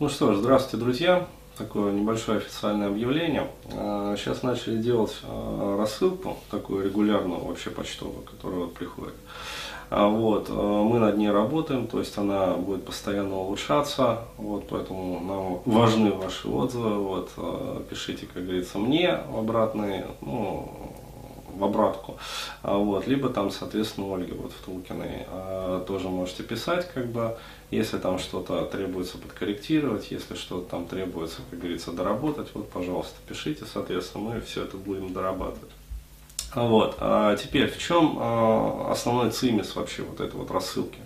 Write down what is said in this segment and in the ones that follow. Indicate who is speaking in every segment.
Speaker 1: Ну что ж, здравствуйте, друзья. Такое небольшое официальное объявление. А, сейчас начали делать а, рассылку, такую регулярную вообще почтовую, которая вот приходит. А, вот, мы над ней работаем, то есть она будет постоянно улучшаться, вот, поэтому нам важны ваши отзывы, вот, пишите, как говорится, мне обратные, ну, в обратку. А, вот, либо там, соответственно, Ольге вот в Тулкиной а, тоже можете писать, как бы, если там что-то требуется подкорректировать, если что-то там требуется, как говорится, доработать, вот, пожалуйста, пишите, соответственно, мы все это будем дорабатывать. Вот. А теперь, в чем а, основной цимис вообще вот этой вот рассылки?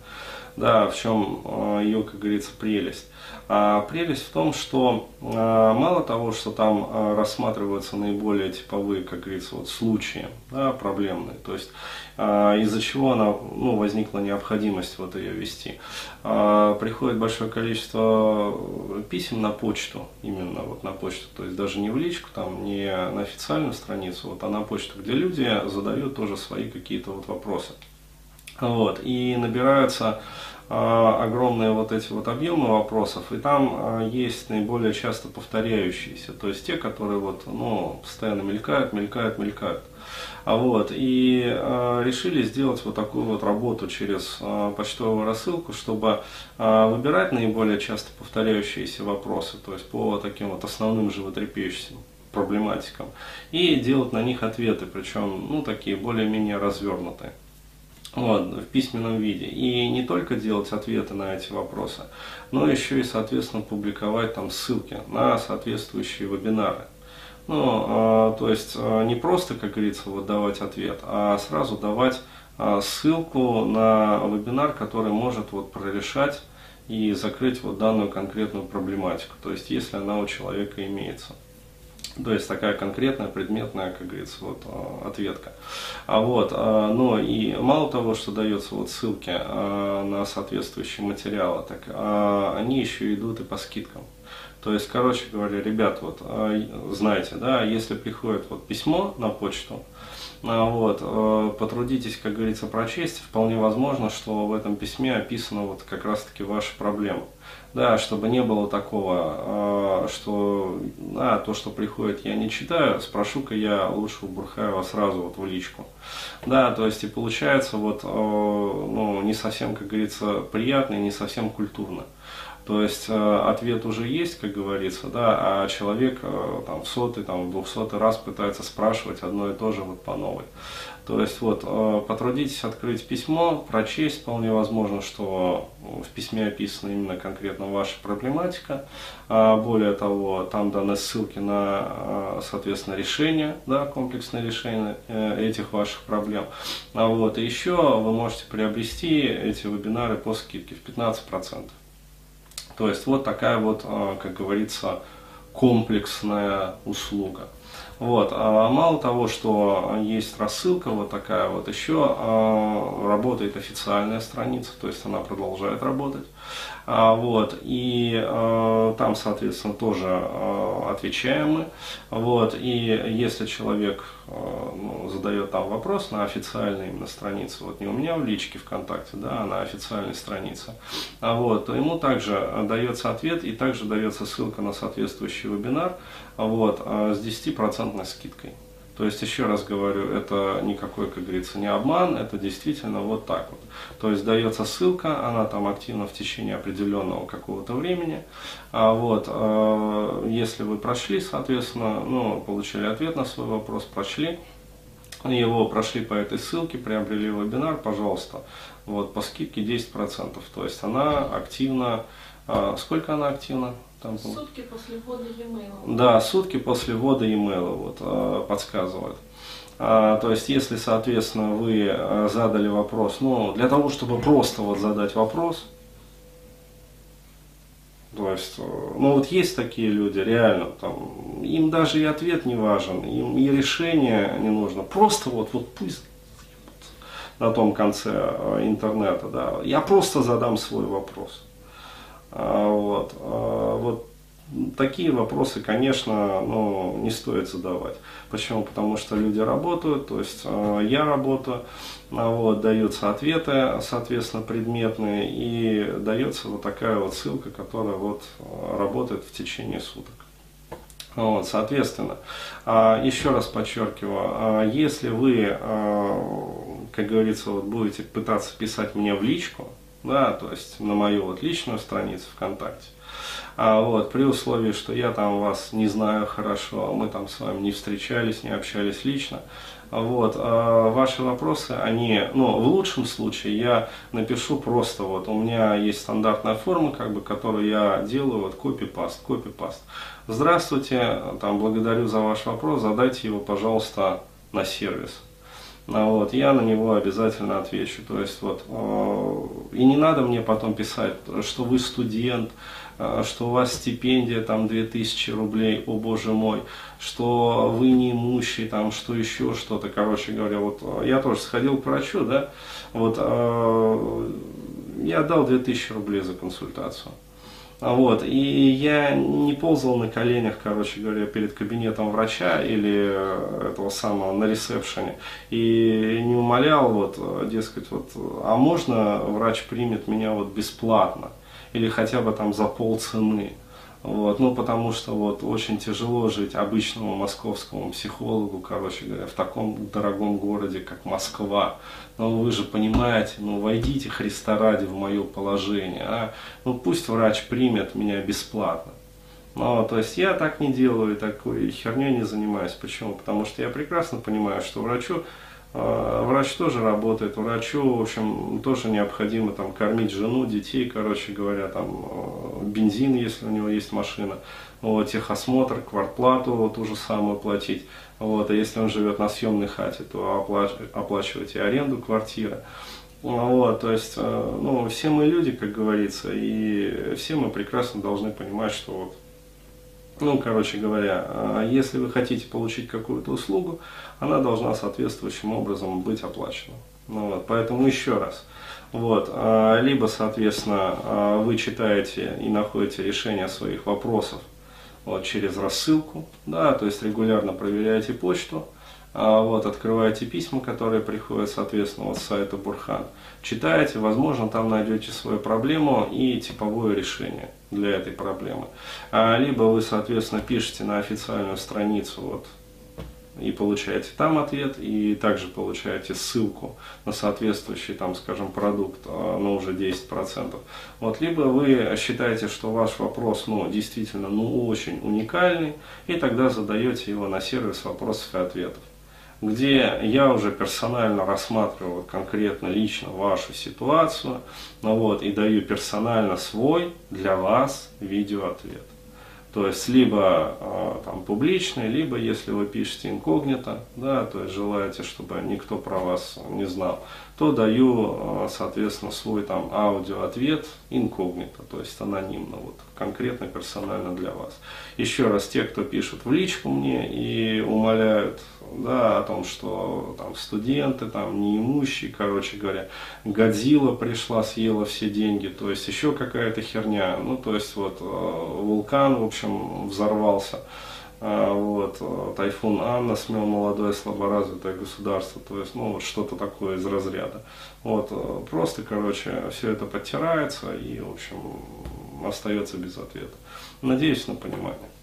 Speaker 1: Да, в чем а, ее, как говорится, прелесть? А прелесть в том, что а, мало того, что там а, рассматриваются наиболее типовые, как говорится, вот случаи да, проблемные, то есть а, из-за чего она, ну, возникла необходимость вот ее вести. Приходит большое количество писем на почту, именно вот на почту, то есть даже не в личку, там, не на официальную страницу, вот, а на почту, где люди задают тоже свои какие-то вот вопросы. Вот, и набираются а, огромные вот эти вот объемы вопросов, и там а, есть наиболее часто повторяющиеся, то есть те, которые вот, ну, постоянно мелькают, мелькают, мелькают. А вот, и э, решили сделать вот такую вот работу через э, почтовую рассылку, чтобы э, выбирать наиболее часто повторяющиеся вопросы, то есть по таким вот основным животрепещущим проблематикам, и делать на них ответы, причем, ну, такие более-менее развернутые вот, в письменном виде. И не только делать ответы на эти вопросы, но еще и, соответственно, публиковать там ссылки на соответствующие вебинары. Ну, э, то есть э, не просто, как говорится, вот давать ответ, а сразу давать э, ссылку на вебинар, который может вот прорешать и закрыть вот данную конкретную проблематику, то есть если она у человека имеется. То есть такая конкретная, предметная, как говорится, вот а, ответка. А вот, а, но и мало того, что дается вот ссылки а, на соответствующие материалы, так они еще идут и по скидкам. То есть, короче говоря, ребят, вот знаете, да, если приходит вот письмо на почту, вот, потрудитесь, как говорится, прочесть, вполне возможно, что в этом письме описана вот как раз-таки ваша проблема. Да, чтобы не было такого, а, что а, то, что приходит, я не читаю, спрошу-ка я лучше у Бурхаева сразу вот в личку. Да, то есть и получается вот, а, ну, не совсем, как говорится, приятно и не совсем культурно. То есть э, ответ уже есть, как говорится, да, а человек э, там, в сотый, там, в двухсотый раз пытается спрашивать одно и то же вот по новой. То есть вот э, потрудитесь открыть письмо, прочесть, вполне возможно, что в письме описана именно конкретно ваша проблематика. А более того, там даны ссылки на, соответственно, решение, да, комплексное решение этих ваших проблем. А вот, и еще вы можете приобрести эти вебинары по скидке в 15%. То есть вот такая вот, а, как говорится, комплексная услуга. Вот. А мало того, что есть рассылка вот такая вот, еще а, работает официальная страница, то есть она продолжает работать. А, вот, и а, там, соответственно, тоже а, отвечаем мы. Вот, и если человек а, ну, задает там вопрос на официальной именно странице, вот не у меня в личке ВКонтакте, да, а на официальной странице, а вот, то ему также дается ответ и также дается ссылка на соответствующий вебинар вот, а, с 10% скидкой. То есть, еще раз говорю, это никакой, как говорится, не обман, это действительно вот так вот. То есть, дается ссылка, она там активна в течение определенного какого-то времени. А вот, э, если вы прошли, соответственно, ну, получили ответ на свой вопрос, прошли, его прошли по этой ссылке, приобрели вебинар, пожалуйста, вот, по скидке 10%. То есть, она активна, э, сколько она активна?
Speaker 2: Там, сутки после ввода e-mail.
Speaker 1: Да, сутки после ввода e-mail вот, э, подсказывают. А, то есть, если, соответственно, вы э, задали вопрос, ну, для того, чтобы просто вот задать вопрос, то есть, э, ну вот есть такие люди, реально, там, им даже и ответ не важен, им и решение не нужно, просто вот, вот пусть на том конце интернета, да, я просто задам свой вопрос. А, вот, а, вот такие вопросы, конечно, ну, не стоит задавать. Почему? Потому что люди работают, то есть э, я работаю, а вот, даются ответы, соответственно, предметные, и дается вот такая вот ссылка, которая вот работает в течение суток. Вот, соответственно, а, еще раз подчеркиваю, а, если вы, а, как говорится, вот будете пытаться писать мне в личку, да, то есть на мою вот личную страницу ВКонтакте, а вот, при условии, что я там вас не знаю хорошо, мы там с вами не встречались, не общались лично, вот, а ваши вопросы, они, ну, в лучшем случае я напишу просто, вот, у меня есть стандартная форма, как бы, которую я делаю, вот, копипаст, копипаст. Здравствуйте, там, благодарю за ваш вопрос, задайте его, пожалуйста, на сервис. А вот, я на него обязательно отвечу. То есть вот, э, и не надо мне потом писать, что вы студент, Э, что у вас стипендия там 2000 рублей, о боже мой, что вы не имущий, там, что еще что-то, короче говоря, вот э, я тоже сходил к врачу, да, вот, я дал 2000 рублей за консультацию. Вот, и я не ползал на коленях, короче говоря, перед кабинетом врача или этого самого на ресепшене и не умолял, вот, дескать, вот, а можно врач примет меня вот бесплатно или хотя бы там за полцены. Вот, ну, потому что вот очень тяжело жить обычному московскому психологу, короче говоря, в таком дорогом городе, как Москва. Но вы же понимаете, ну, войдите Христа ради в мое положение, а? Ну, пусть врач примет меня бесплатно. Ну, то есть я так не делаю, такой херней не занимаюсь. Почему? Потому что я прекрасно понимаю, что врачу врач тоже работает, врачу, в общем, тоже необходимо там кормить жену, детей, короче говоря, там э, бензин, если у него есть машина, вот, техосмотр, квартплату ту же самую платить. Вот, а если он живет на съемной хате, то оплач, оплачивать и аренду квартиры. Вот, то есть, э, ну, все мы люди, как говорится, и все мы прекрасно должны понимать, что вот ну, короче говоря, а если вы хотите получить какую-то услугу, она должна соответствующим образом быть оплачена. Ну, вот, поэтому еще раз. Вот, а, либо, соответственно, а, вы читаете и находите решение своих вопросов вот, через рассылку, да, то есть регулярно проверяете почту, вот, открываете письма, которые приходят, соответственно, вот с сайта Бурхан, читаете, возможно, там найдете свою проблему и типовое решение для этой проблемы. А, либо вы, соответственно, пишете на официальную страницу вот, и получаете там ответ, и также получаете ссылку на соответствующий, там, скажем, продукт а, на уже 10%. Вот, либо вы считаете, что ваш вопрос ну, действительно ну, очень уникальный, и тогда задаете его на сервис вопросов и ответов где я уже персонально рассматриваю конкретно лично вашу ситуацию, ну вот, и даю персонально свой для вас видеоответ. То есть либо э, там публичный, либо если вы пишете инкогнито, да, то есть желаете, чтобы никто про вас не знал, то даю, э, соответственно, свой там аудиоответ инкогнито, то есть анонимно, вот конкретно персонально для вас. Еще раз, те, кто пишут в личку мне и умоляют да, о том, что там студенты, там неимущие, короче говоря, Годзилла пришла, съела все деньги, то есть еще какая-то херня, ну, то есть вот э, вулкан, в общем, взорвался, вот, э, тайфун Анна смел молодое слаборазвитое государство, то есть, ну, вот что-то такое из разряда. Вот, просто, короче, все это подтирается и, в общем, остается без ответа. Надеюсь на понимание.